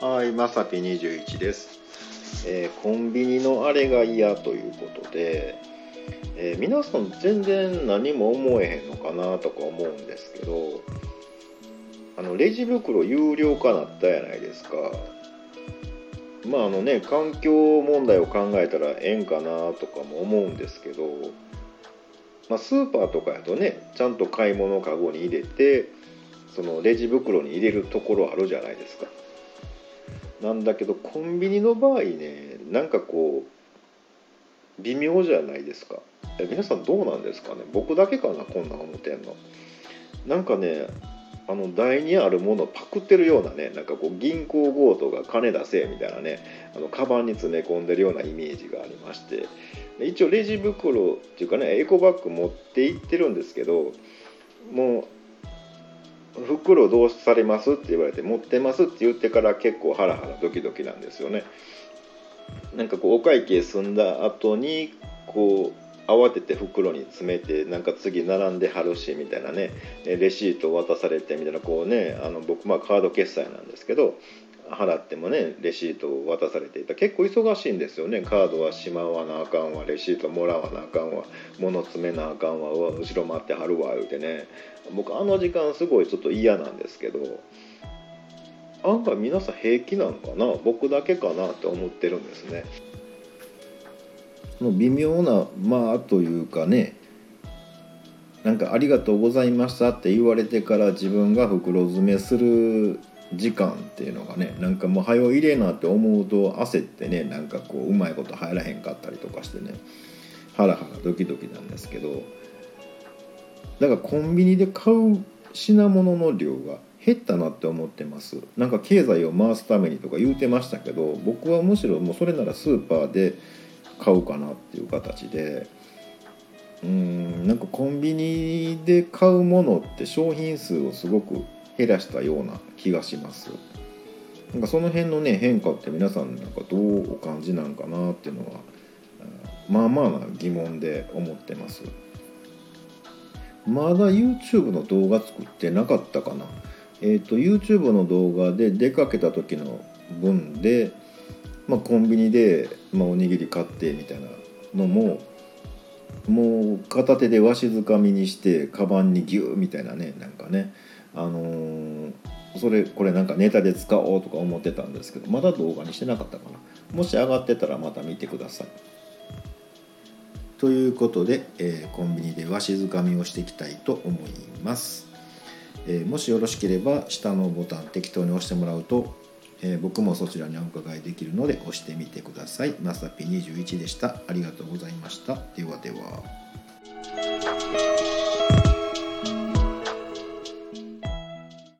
はいまさぴ21です、えー、コンビニのあれが嫌ということで、えー、皆さん全然何も思えへんのかなとか思うんですけどあのレジ袋有料化なったやないですか。まああのね環境問題を考えたらええんかなとかも思うんですけど、まあ、スーパーとかやとねちゃんと買い物かごに入れてそのレジ袋に入れるところあるじゃないですか。なんだけどコンビニの場合ねなんかこう微妙じゃないですか。皆さんどうなんですかね？僕だけかなこんな思ってんの。なんかねあの台にあるものをパクってるようなねなんかこう銀行強盗が金出せみたいなねあのカバンに詰め込んでるようなイメージがありまして。一応レジ袋っていうかねエコバッグ持って行ってるんですけどもう袋どうされますって言われて持ってますって言ってから結構ハラハラドキドキなんですよね。なんかこうお会計済んだ後にこう慌てて袋に詰めてなんか次並んではるしみたいなねレシート渡されてみたいなこうねあの僕まあカード決済なんですけど払ってもねレシートを渡されていた。結構忙しいんですよね。カードはしまわなあかんわ。レシートもらわなあかんわ。物詰めなあかんわ。後ろ待ってはるわ言うてね。僕あの時間すごいちょっと嫌なんですけど案外皆さん平気なのかな？僕だけかなって思ってるんですね。の微妙なまあというかね。なんか「ありがとうございました」って言われてから自分が袋詰めする時間っていうのがねなんかもう早入れなって思うと焦ってねなんかこううまいこと入らへんかったりとかしてねハラハラドキドキなんですけどだからコンビニで買う品物の量が減ったなって思ってます。なんか経済を回すためにとか言うてましたけど僕はむしろもうそれならスーパーで買うかなっていう形でうんなんかコンビニで買うものって商品数をすごく減らしたような気がします。なんかその辺のね変化って皆さんなんかどうお感じなんかなっていうのはまあまあな疑問で思ってます。まだ YouTube の動画作ってなかったかな。えっ、ー、と YouTube の動画で出かけた時の分でまあ、コンビニで、まあ、おにぎり買ってみたいなのももう片手でわしづかみにしてカバンにギューみたいなねなんかねあのー、それこれなんかネタで使おうとか思ってたんですけどまだ動画にしてなかったかなもし上がってたらまた見てくださいということで、えー、コンビニでわしづかみをしていきたいと思います、えー、もしよろしければ下のボタン適当に押してもらうとえー、僕もそちらにお伺いできるので押してみてください。まさぴ21でした。ありがとうございました。ではでは。